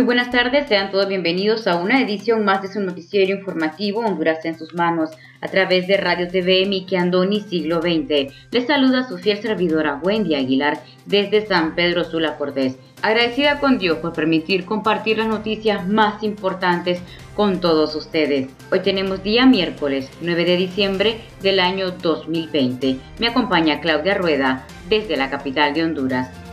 Muy buenas tardes, sean todos bienvenidos a una edición más de su noticiero informativo Honduras en sus manos a través de Radio TV Miki Andoni Siglo XX. Les saluda su fiel servidora Wendy Aguilar desde San Pedro Sula Cortés. Agradecida con Dios por permitir compartir las noticias más importantes con todos ustedes. Hoy tenemos día miércoles 9 de diciembre del año 2020. Me acompaña Claudia Rueda desde la capital de Honduras.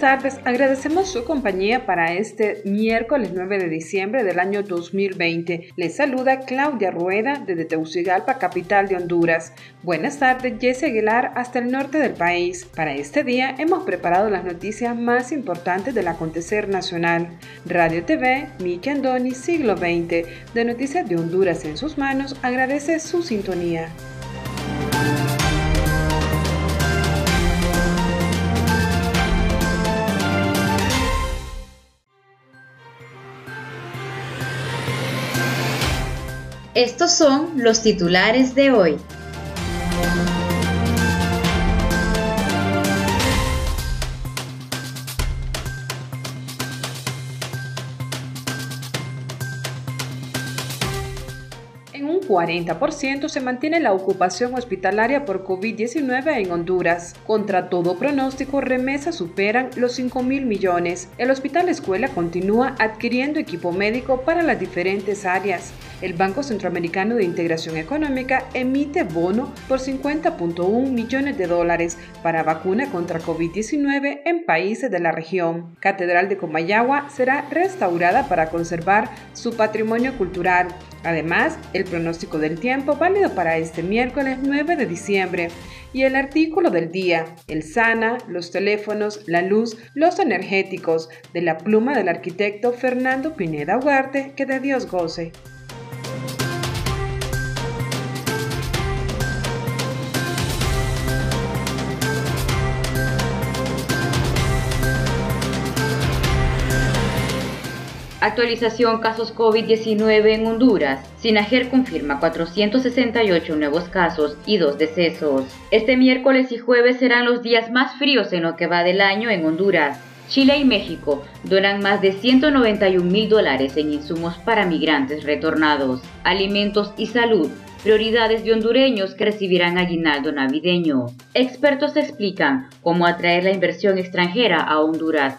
Buenas tardes. Agradecemos su compañía para este miércoles 9 de diciembre del año 2020. Les saluda Claudia Rueda desde Teucigalpa, capital de Honduras. Buenas tardes, Jesse Aguilar, hasta el norte del país. Para este día hemos preparado las noticias más importantes del acontecer nacional. Radio TV, Miki Andoni, siglo XX, de Noticias de Honduras en sus manos, agradece su sintonía. Estos son los titulares de hoy. En un 40% se mantiene la ocupación hospitalaria por COVID-19 en Honduras. Contra todo pronóstico, remesas superan los 5 mil millones. El Hospital Escuela continúa adquiriendo equipo médico para las diferentes áreas el Banco Centroamericano de Integración Económica emite bono por 50.1 millones de dólares para vacuna contra COVID-19 en países de la región. Catedral de Comayagua será restaurada para conservar su patrimonio cultural. Además, el pronóstico del tiempo válido para este miércoles 9 de diciembre y el artículo del día, el SANA, los teléfonos, la luz, los energéticos, de la pluma del arquitecto Fernando Pineda Ugarte, que de Dios goce. Actualización casos COVID-19 en Honduras. Sinajer confirma 468 nuevos casos y dos decesos. Este miércoles y jueves serán los días más fríos en lo que va del año en Honduras. Chile y México donan más de 191 mil dólares en insumos para migrantes retornados, alimentos y salud prioridades de hondureños que recibirán aguinaldo navideño. Expertos explican cómo atraer la inversión extranjera a Honduras.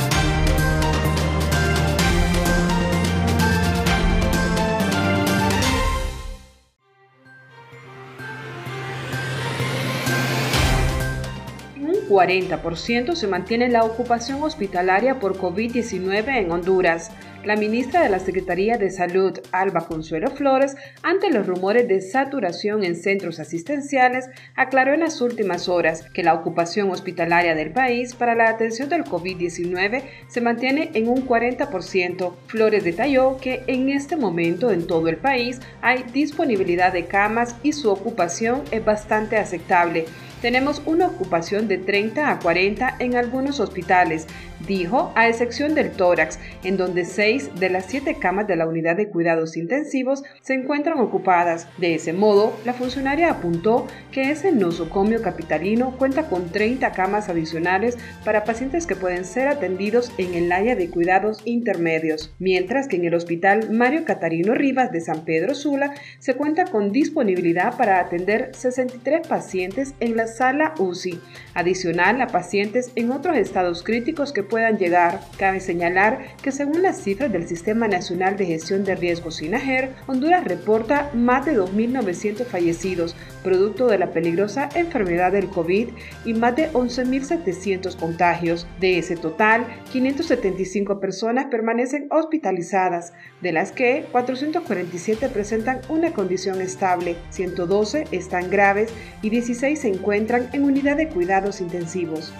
40% se mantiene la ocupación hospitalaria por COVID-19 en Honduras la ministra de la Secretaría de Salud, Alba Consuelo Flores, ante los rumores de saturación en centros asistenciales, aclaró en las últimas horas que la ocupación hospitalaria del país para la atención del COVID-19 se mantiene en un 40%. Flores detalló que en este momento en todo el país hay disponibilidad de camas y su ocupación es bastante aceptable tenemos una ocupación de 30 a 40 en algunos hospitales, dijo, a excepción del tórax, en donde 6 de las 7 camas de la unidad de cuidados intensivos se encuentran ocupadas. De ese modo, la funcionaria apuntó que ese nosocomio capitalino cuenta con 30 camas adicionales para pacientes que pueden ser atendidos en el área de cuidados intermedios, mientras que en el hospital Mario Catarino Rivas de San Pedro Sula se cuenta con disponibilidad para atender 63 pacientes en la sala UCI, adicional a pacientes en otros estados críticos que puedan llegar. Cabe señalar que según las cifras del Sistema Nacional de Gestión de Riesgos SINAGER, Honduras reporta más de 2.900 fallecidos, producto de la peligrosa enfermedad del COVID y más de 11.700 contagios. De ese total, 575 personas permanecen hospitalizadas, de las que 447 presentan una condición estable, 112 están graves y 16 se encuentran en unidad de cuidados intensivos.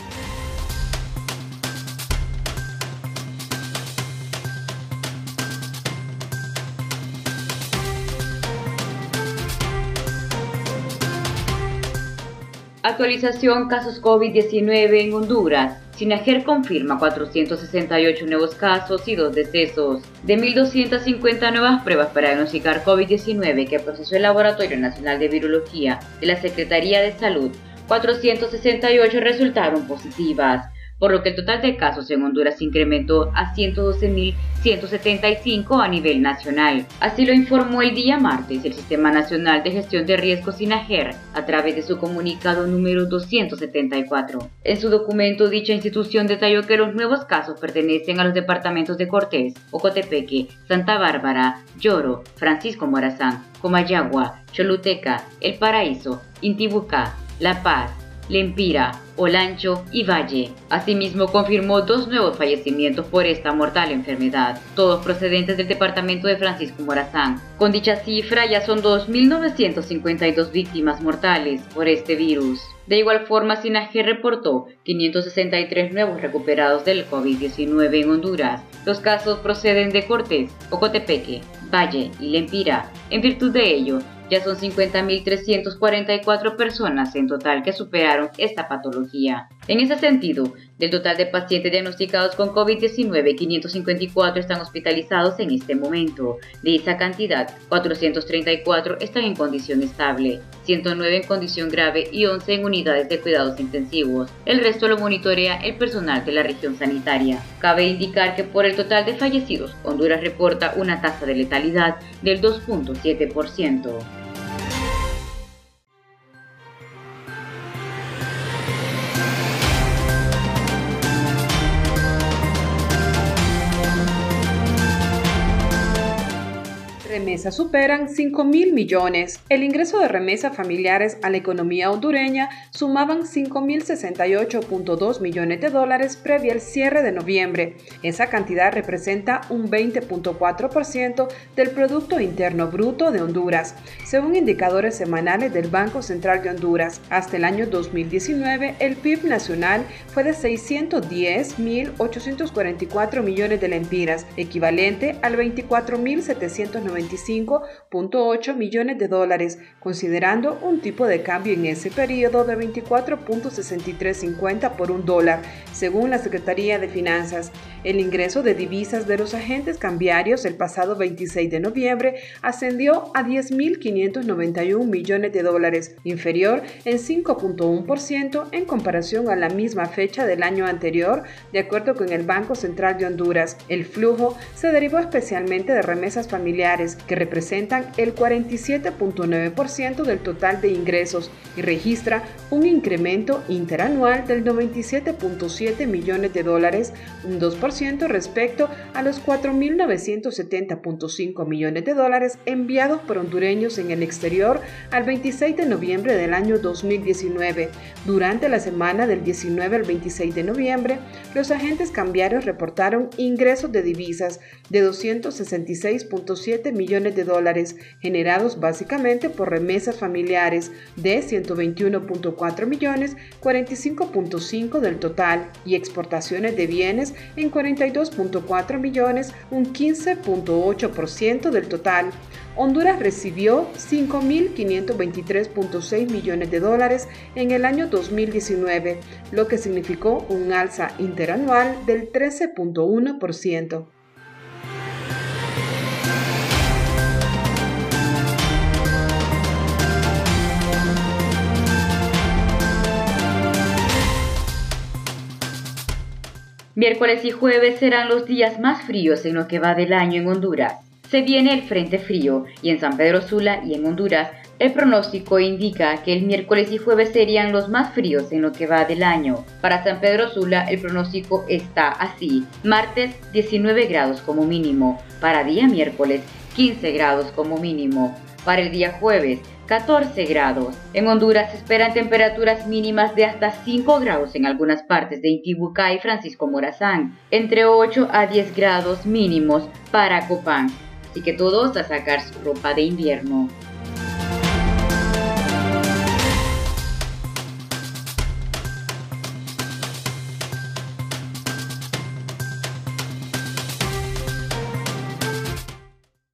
Actualización casos COVID-19 en Honduras. Sinajer confirma 468 nuevos casos y dos decesos. De 1.250 nuevas pruebas para diagnosticar COVID-19 que procesó el Laboratorio Nacional de Virología de la Secretaría de Salud, 468 resultaron positivas por lo que el total de casos en Honduras incrementó a 112.175 a nivel nacional. Así lo informó el día martes el Sistema Nacional de Gestión de Riesgos SINAGER a través de su comunicado número 274. En su documento, dicha institución detalló que los nuevos casos pertenecen a los departamentos de Cortés, Ocotepeque, Santa Bárbara, Lloro, Francisco Morazán, Comayagua, Choluteca, El Paraíso, Intibucá, La Paz, Lempira, Olancho y Valle. Asimismo, confirmó dos nuevos fallecimientos por esta mortal enfermedad, todos procedentes del departamento de Francisco Morazán. Con dicha cifra ya son 2.952 víctimas mortales por este virus. De igual forma, Sinaje reportó 563 nuevos recuperados del COVID-19 en Honduras. Los casos proceden de Cortés, Ocotepeque, Valle y Lempira. En virtud de ello, ya son 50.344 personas en total que superaron esta patología. En ese sentido, del total de pacientes diagnosticados con COVID-19, 554 están hospitalizados en este momento. De esa cantidad, 434 están en condición estable, 109 en condición grave y 11 en unidades de cuidados intensivos. El resto lo monitorea el personal de la región sanitaria. Cabe indicar que por el total de fallecidos, Honduras reporta una tasa de letalidad del 2.7%. remesas superan 5 mil millones. El ingreso de remesas familiares a la economía hondureña sumaban 5.068.2 millones de dólares previo al cierre de noviembre. Esa cantidad representa un 20.4% del Producto Interno Bruto de Honduras, según indicadores semanales del Banco Central de Honduras. Hasta el año 2019, el PIB nacional fue de 610.844 millones de lempiras, equivalente al 24.795 25.8 millones de dólares, considerando un tipo de cambio en ese periodo de 24.6350 por un dólar, según la Secretaría de Finanzas. El ingreso de divisas de los agentes cambiarios el pasado 26 de noviembre ascendió a 10.591 millones de dólares, inferior en 5.1% en comparación a la misma fecha del año anterior, de acuerdo con el Banco Central de Honduras. El flujo se derivó especialmente de remesas familiares, que representan el 47.9% del total de ingresos y registra un incremento interanual del 97.7 millones de dólares, un 2% respecto a los 4.970.5 millones de dólares enviados por hondureños en el exterior al 26 de noviembre del año 2019. Durante la semana del 19 al 26 de noviembre, los agentes cambiarios reportaron ingresos de divisas de 266.7 millones de dólares generados básicamente por remesas familiares de 121.4 millones, 45.5 del total, y exportaciones de bienes en 42.4 millones, un 15.8% del total. Honduras recibió 5.523.6 millones de dólares en el año 2019, lo que significó un alza interanual del 13.1%. Miércoles y jueves serán los días más fríos en lo que va del año en Honduras. Se viene el frente frío y en San Pedro Sula y en Honduras el pronóstico indica que el miércoles y jueves serían los más fríos en lo que va del año. Para San Pedro Sula el pronóstico está así. Martes 19 grados como mínimo. Para día miércoles 15 grados como mínimo. Para el día jueves 14 grados. En Honduras se esperan temperaturas mínimas de hasta 5 grados en algunas partes de Intibucá y Francisco Morazán, entre 8 a 10 grados mínimos para Copán. Así que todos a sacar su ropa de invierno.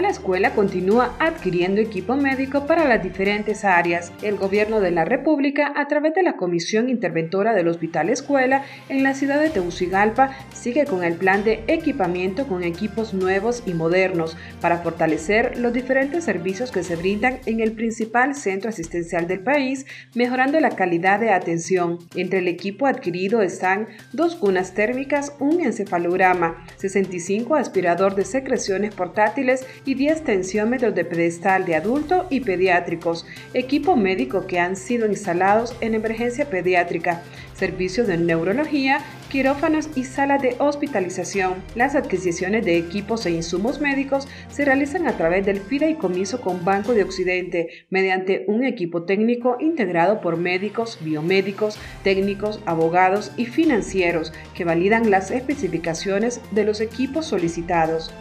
Hospital Escuela continúa adquiriendo equipo médico para las diferentes áreas. El Gobierno de la República, a través de la Comisión Interventora del Hospital Escuela en la ciudad de Tegucigalpa, sigue con el plan de equipamiento con equipos nuevos y modernos para fortalecer los diferentes servicios que se brindan en el principal centro asistencial del país, mejorando la calidad de atención. Entre el equipo adquirido están dos cunas térmicas, un encefalograma, 65 aspirador de secreciones portátiles, y 10 tensiómetros de pedestal de adulto y pediátricos, equipo médico que han sido instalados en emergencia pediátrica, servicios de neurología, quirófanos y sala de hospitalización. Las adquisiciones de equipos e insumos médicos se realizan a través del fideicomiso con Banco de Occidente mediante un equipo técnico integrado por médicos, biomédicos, técnicos, abogados y financieros que validan las especificaciones de los equipos solicitados.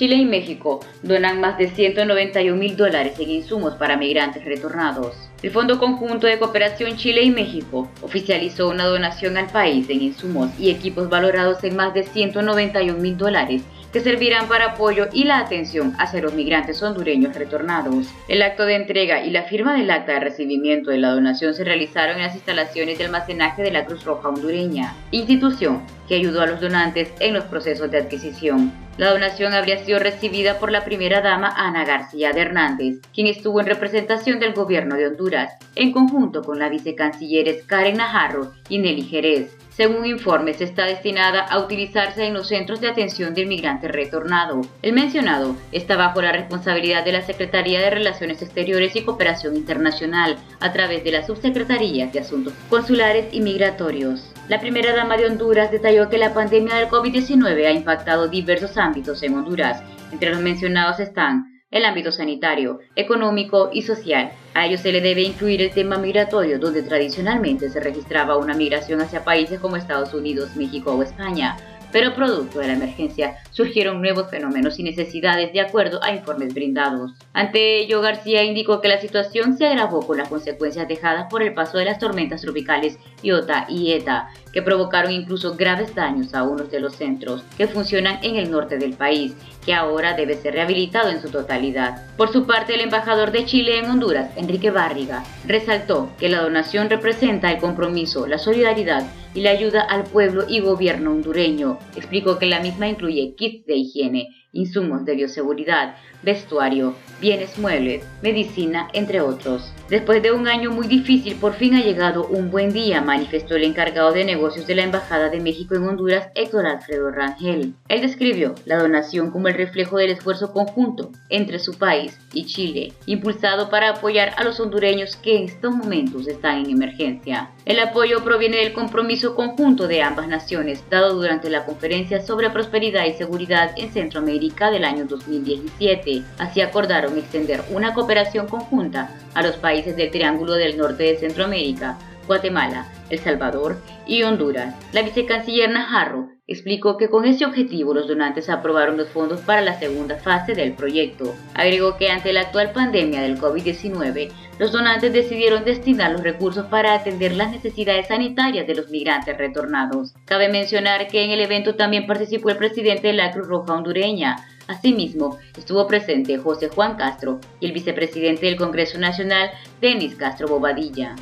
Chile y México donan más de 191 mil dólares en insumos para migrantes retornados. El Fondo Conjunto de Cooperación Chile y México oficializó una donación al país en insumos y equipos valorados en más de 191 mil dólares que servirán para apoyo y la atención hacia los migrantes hondureños retornados. El acto de entrega y la firma del acta de recibimiento de la donación se realizaron en las instalaciones de almacenaje de la Cruz Roja hondureña, institución que ayudó a los donantes en los procesos de adquisición. La donación habría sido recibida por la primera dama Ana García de Hernández, quien estuvo en representación del gobierno de Honduras, en conjunto con la vicecancilleres Karen Najarro y Nelly Jerez. Según informes, está destinada a utilizarse en los centros de atención del migrante retornado. El mencionado está bajo la responsabilidad de la Secretaría de Relaciones Exteriores y Cooperación Internacional a través de la Subsecretaría de Asuntos Consulares y Migratorios. La primera dama de Honduras detalló que la pandemia del COVID-19 ha impactado diversos ámbitos en Honduras. Entre los mencionados están el ámbito sanitario, económico y social. A ello se le debe incluir el tema migratorio, donde tradicionalmente se registraba una migración hacia países como Estados Unidos, México o España, pero producto de la emergencia surgieron nuevos fenómenos y necesidades de acuerdo a informes brindados. Ante ello, García indicó que la situación se agravó con las consecuencias dejadas por el paso de las tormentas tropicales Iota y Eta, que provocaron incluso graves daños a unos de los centros que funcionan en el norte del país, que ahora debe ser rehabilitado en su totalidad. Por su parte, el embajador de Chile en Honduras, Enrique Barriga, resaltó que la donación representa el compromiso, la solidaridad y la ayuda al pueblo y gobierno hondureño. Explicó que la misma incluye kits de higiene, insumos de bioseguridad, vestuario, bienes muebles, medicina, entre otros. Después de un año muy difícil, por fin ha llegado un buen día, manifestó el encargado de negocios de la Embajada de México en Honduras, Héctor Alfredo Rangel. Él describió la donación como el reflejo del esfuerzo conjunto entre su país y Chile, impulsado para apoyar a los hondureños que en estos momentos están en emergencia. El apoyo proviene del compromiso conjunto de ambas naciones, dado durante la conferencia sobre prosperidad y seguridad en Centroamérica del año 2017. Así acordaron extender una cooperación conjunta a los países del Triángulo del Norte de Centroamérica, Guatemala, El Salvador y Honduras. La vicecanciller Najarro explicó que con ese objetivo los donantes aprobaron los fondos para la segunda fase del proyecto. Agregó que ante la actual pandemia del COVID-19, los donantes decidieron destinar los recursos para atender las necesidades sanitarias de los migrantes retornados. Cabe mencionar que en el evento también participó el presidente de la Cruz Roja hondureña. Asimismo, estuvo presente José Juan Castro y el vicepresidente del Congreso Nacional, Denis Castro Bobadilla.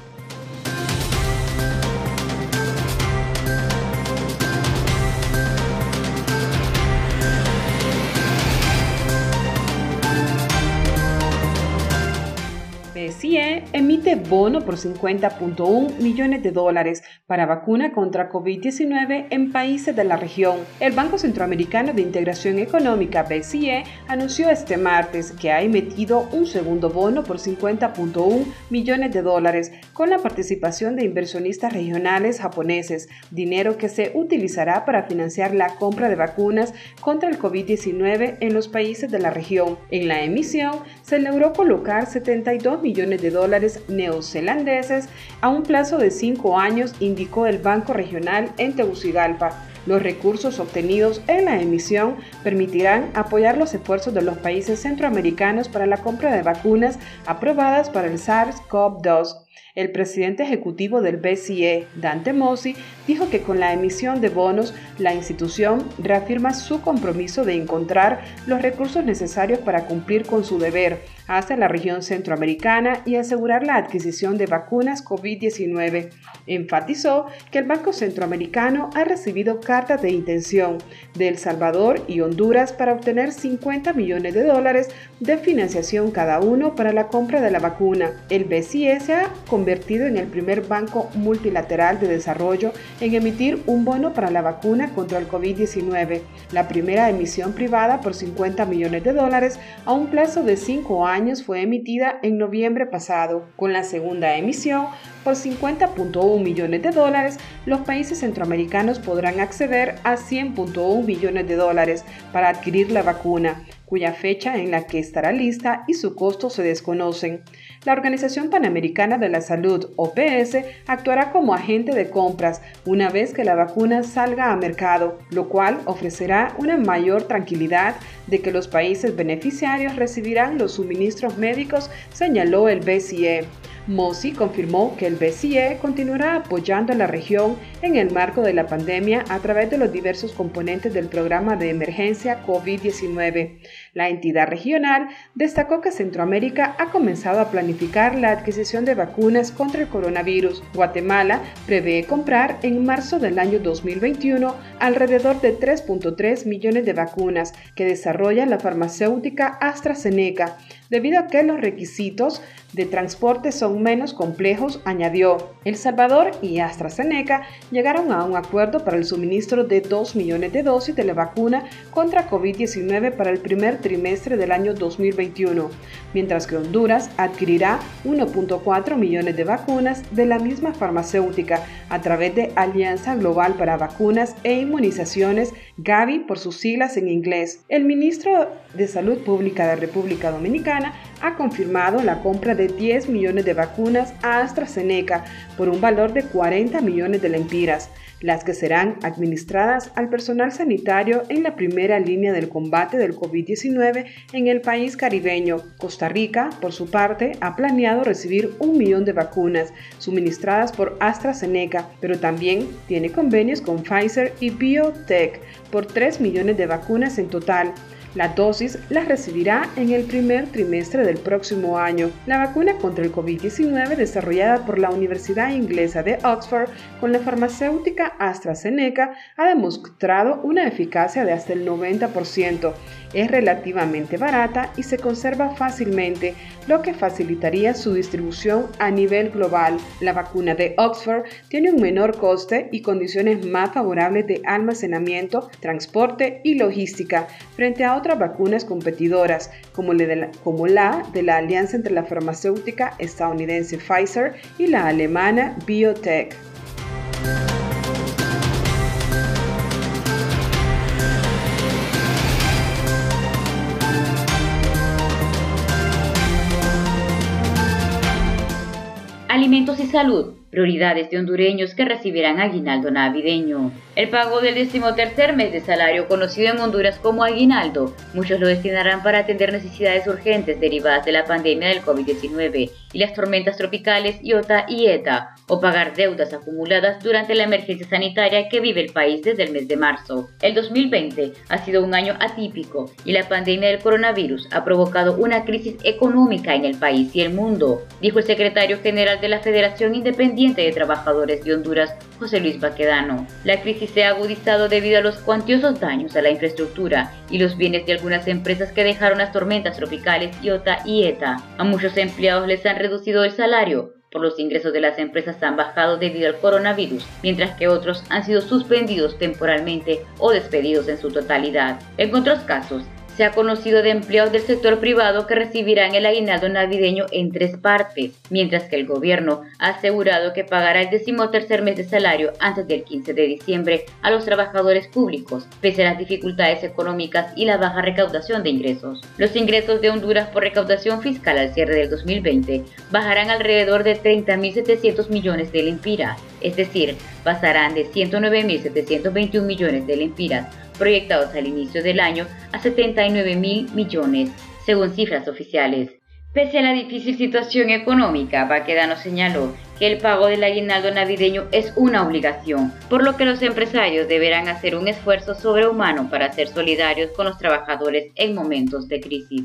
Emite bono por 50.1 millones de dólares para vacuna contra COVID-19 en países de la región. El Banco Centroamericano de Integración Económica, BCE, anunció este martes que ha emitido un segundo bono por 50.1 millones de dólares con la participación de inversionistas regionales japoneses, dinero que se utilizará para financiar la compra de vacunas contra el COVID-19 en los países de la región. En la emisión se logró colocar 72 millones de dólares neozelandeses a un plazo de cinco años, indicó el Banco Regional en Tegucigalpa. Los recursos obtenidos en la emisión permitirán apoyar los esfuerzos de los países centroamericanos para la compra de vacunas aprobadas para el SARS-CoV-2. El presidente ejecutivo del BCE, Dante Mossi, dijo que con la emisión de bonos, la institución reafirma su compromiso de encontrar los recursos necesarios para cumplir con su deber hacia la región centroamericana y asegurar la adquisición de vacunas COVID-19. Enfatizó que el Banco Centroamericano ha recibido cartas de intención de El Salvador y Honduras para obtener 50 millones de dólares de financiación cada uno para la compra de la vacuna. El BCE se ha convertido en el primer banco multilateral de desarrollo en emitir un bono para la vacuna contra el COVID-19, la primera emisión privada por 50 millones de dólares a un plazo de cinco años fue emitida en noviembre pasado. Con la segunda emisión, por 50.1 millones de dólares, los países centroamericanos podrán acceder a 100.1 millones de dólares para adquirir la vacuna cuya fecha en la que estará lista y su costo se desconocen. La Organización Panamericana de la Salud, OPS, actuará como agente de compras una vez que la vacuna salga a mercado, lo cual ofrecerá una mayor tranquilidad de que los países beneficiarios recibirán los suministros médicos, señaló el BCE. Mossi confirmó que el BCE continuará apoyando a la región en el marco de la pandemia a través de los diversos componentes del programa de emergencia COVID-19. La entidad regional destacó que Centroamérica ha comenzado a planificar la adquisición de vacunas contra el coronavirus. Guatemala prevé comprar en marzo del año 2021 alrededor de 3.3 millones de vacunas que desarrolla la farmacéutica AstraZeneca, debido a que los requisitos de transporte son menos complejos, añadió. El Salvador y AstraZeneca llegaron a un acuerdo para el suministro de 2 millones de dosis de la vacuna contra COVID-19 para el primer trimestre del año 2021, mientras que Honduras adquirirá 1.4 millones de vacunas de la misma farmacéutica a través de Alianza Global para Vacunas e Inmunizaciones, Gavi por sus siglas en inglés. El ministro de Salud Pública de República Dominicana ha confirmado la compra de 10 millones de vacunas a AstraZeneca por un valor de 40 millones de lempiras las que serán administradas al personal sanitario en la primera línea del combate del COVID-19 en el país caribeño. Costa Rica, por su parte, ha planeado recibir un millón de vacunas suministradas por AstraZeneca, pero también tiene convenios con Pfizer y BioTech por 3 millones de vacunas en total. La dosis la recibirá en el primer trimestre del próximo año. La vacuna contra el COVID-19 desarrollada por la Universidad Inglesa de Oxford con la farmacéutica AstraZeneca ha demostrado una eficacia de hasta el 90% es relativamente barata y se conserva fácilmente, lo que facilitaría su distribución a nivel global. La vacuna de Oxford tiene un menor coste y condiciones más favorables de almacenamiento, transporte y logística frente a otras vacunas competidoras, como la como la, de la alianza entre la farmacéutica estadounidense Pfizer y la alemana BioTech. Salud, prioridades de hondureños que recibirán aguinaldo navideño. El pago del decimotercer mes de salario, conocido en Honduras como aguinaldo, muchos lo destinarán para atender necesidades urgentes derivadas de la pandemia del COVID-19 y las tormentas tropicales Iota y Eta, o pagar deudas acumuladas durante la emergencia sanitaria que vive el país desde el mes de marzo. El 2020 ha sido un año atípico y la pandemia del coronavirus ha provocado una crisis económica en el país y el mundo, dijo el secretario general de la Federación Independiente de Trabajadores de Honduras, José Luis Baquedano. La crisis se ha agudizado debido a los cuantiosos daños a la infraestructura y los bienes de algunas empresas que dejaron las tormentas tropicales Iota y Eta. A muchos empleados les han reducido el salario, por los ingresos de las empresas han bajado debido al coronavirus, mientras que otros han sido suspendidos temporalmente o despedidos en su totalidad. En otros casos, se ha conocido de empleados del sector privado que recibirán el aguinaldo navideño en tres partes, mientras que el gobierno ha asegurado que pagará el decimotercer mes de salario antes del 15 de diciembre a los trabajadores públicos, pese a las dificultades económicas y la baja recaudación de ingresos. Los ingresos de Honduras por recaudación fiscal al cierre del 2020 bajarán alrededor de 30.700 millones de lempiras, es decir, pasarán de 109.721 millones de lempiras proyectados al inicio del año a 79 mil millones, según cifras oficiales. Pese a la difícil situación económica, Baquedano señaló que el pago del aguinaldo navideño es una obligación, por lo que los empresarios deberán hacer un esfuerzo sobrehumano para ser solidarios con los trabajadores en momentos de crisis.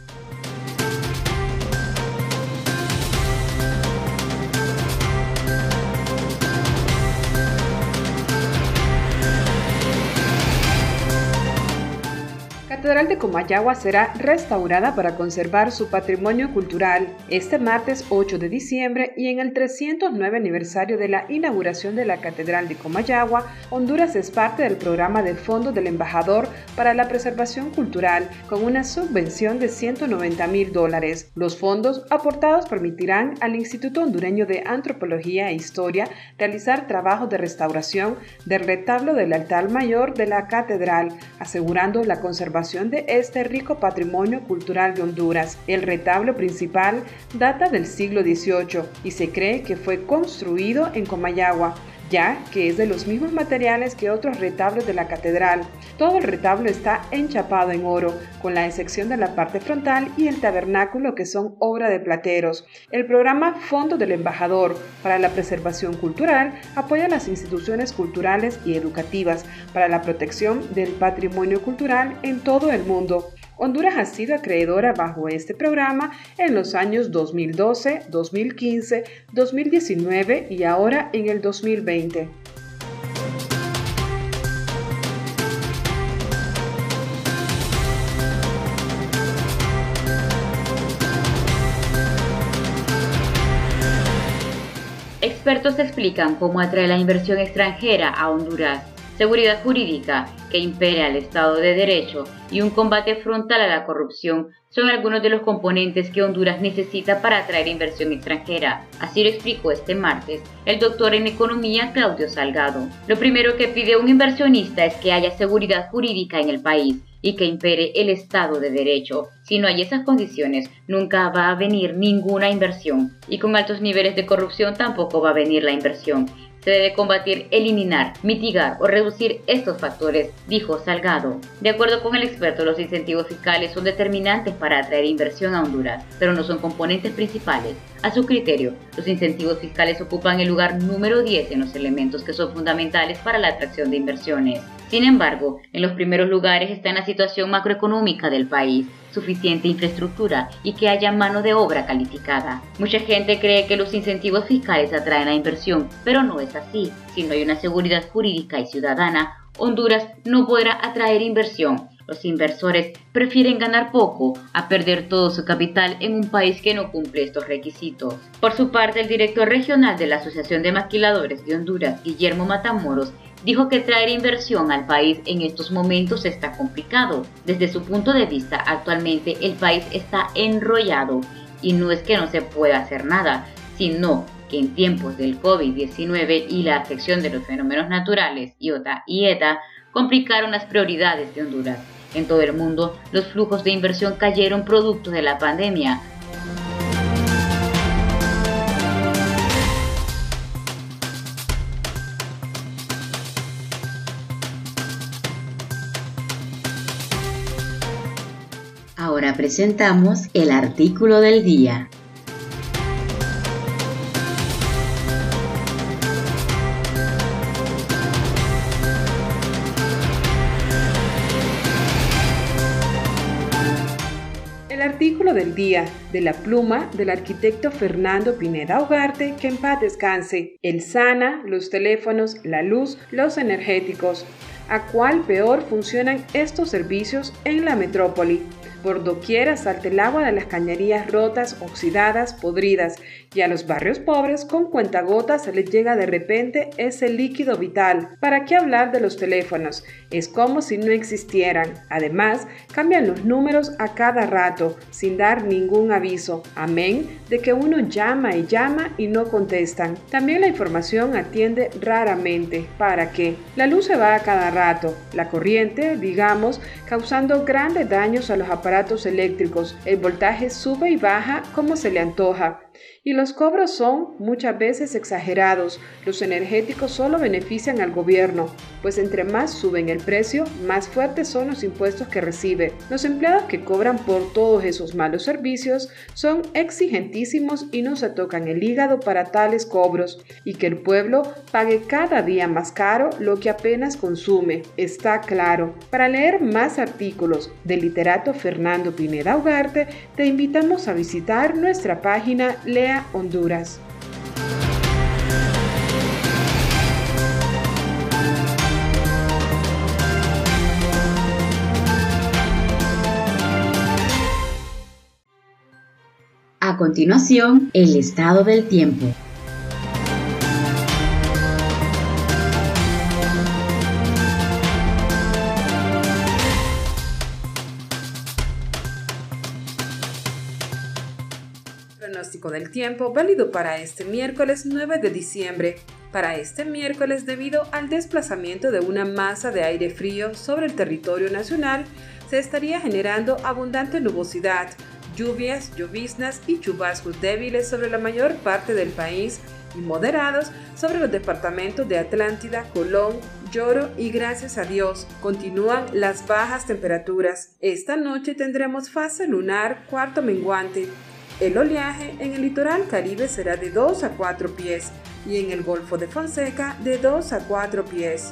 Catedral de Comayagua será restaurada para conservar su patrimonio cultural este martes 8 de diciembre y en el 309 aniversario de la inauguración de la Catedral de Comayagua, Honduras es parte del programa de Fondo del Embajador para la Preservación Cultural con una subvención de 190 mil dólares. Los fondos aportados permitirán al Instituto Hondureño de Antropología e Historia realizar trabajos de restauración del retablo del altar mayor de la catedral, asegurando la conservación de este rico patrimonio cultural de Honduras. El retablo principal data del siglo XVIII y se cree que fue construido en Comayagua ya que es de los mismos materiales que otros retablos de la catedral. Todo el retablo está enchapado en oro, con la excepción de la parte frontal y el tabernáculo que son obra de plateros. El programa Fondo del Embajador para la Preservación Cultural apoya las instituciones culturales y educativas para la protección del patrimonio cultural en todo el mundo. Honduras ha sido acreedora bajo este programa en los años 2012, 2015, 2019 y ahora en el 2020. Expertos explican cómo atrae la inversión extranjera a Honduras seguridad jurídica que impere al Estado de Derecho y un combate frontal a la corrupción son algunos de los componentes que Honduras necesita para atraer inversión extranjera. Así lo explicó este martes el doctor en economía Claudio Salgado. Lo primero que pide un inversionista es que haya seguridad jurídica en el país y que impere el Estado de Derecho. Si no hay esas condiciones, nunca va a venir ninguna inversión y con altos niveles de corrupción tampoco va a venir la inversión. Se debe combatir, eliminar, mitigar o reducir estos factores, dijo Salgado. De acuerdo con el experto, los incentivos fiscales son determinantes para atraer inversión a Honduras, pero no son componentes principales. A su criterio, los incentivos fiscales ocupan el lugar número 10 en los elementos que son fundamentales para la atracción de inversiones. Sin embargo, en los primeros lugares está la situación macroeconómica del país, suficiente infraestructura y que haya mano de obra calificada. Mucha gente cree que los incentivos fiscales atraen la inversión, pero no es así. Si no hay una seguridad jurídica y ciudadana, Honduras no podrá atraer inversión. Los inversores prefieren ganar poco a perder todo su capital en un país que no cumple estos requisitos. Por su parte, el director regional de la Asociación de Maquiladores de Honduras, Guillermo Matamoros, dijo que traer inversión al país en estos momentos está complicado. Desde su punto de vista, actualmente el país está enrollado y no es que no se pueda hacer nada, sino que en tiempos del COVID-19 y la afección de los fenómenos naturales IOTA y ETA complicaron las prioridades de Honduras. En todo el mundo, los flujos de inversión cayeron producto de la pandemia, presentamos el artículo del día. El artículo del día de la pluma del arquitecto Fernando Pineda Ugarte, que en paz descanse. El sana, los teléfonos, la luz, los energéticos. ¿A cuál peor funcionan estos servicios en la metrópoli? Por doquiera salta el agua de las cañerías rotas, oxidadas, podridas, y a los barrios pobres con cuentagotas se les llega de repente ese líquido vital. ¿Para qué hablar de los teléfonos? Es como si no existieran. Además, cambian los números a cada rato, sin dar ningún aviso. Amén de que uno llama y llama y no contestan. También la información atiende raramente. ¿Para qué? La luz se va a cada rato. La corriente, digamos, causando grandes daños a los aparatos eléctricos. El voltaje sube y baja como se le antoja. Y los cobros son muchas veces exagerados. Los energéticos solo benefician al gobierno, pues entre más suben el precio, más fuertes son los impuestos que recibe. Los empleados que cobran por todos esos malos servicios son exigentísimos y no se tocan el hígado para tales cobros, y que el pueblo pague cada día más caro lo que apenas consume, está claro. Para leer más artículos del literato Fernando Pineda Ugarte, te invitamos a visitar nuestra página Lea Honduras. A continuación, el estado del tiempo. Del tiempo válido para este miércoles 9 de diciembre. Para este miércoles, debido al desplazamiento de una masa de aire frío sobre el territorio nacional, se estaría generando abundante nubosidad, lluvias, lloviznas y chubascos débiles sobre la mayor parte del país y moderados sobre los departamentos de Atlántida, Colón, Lloro y gracias a Dios continúan las bajas temperaturas. Esta noche tendremos fase lunar cuarto menguante. El oleaje en el litoral caribe será de 2 a 4 pies y en el Golfo de Fonseca de 2 a 4 pies.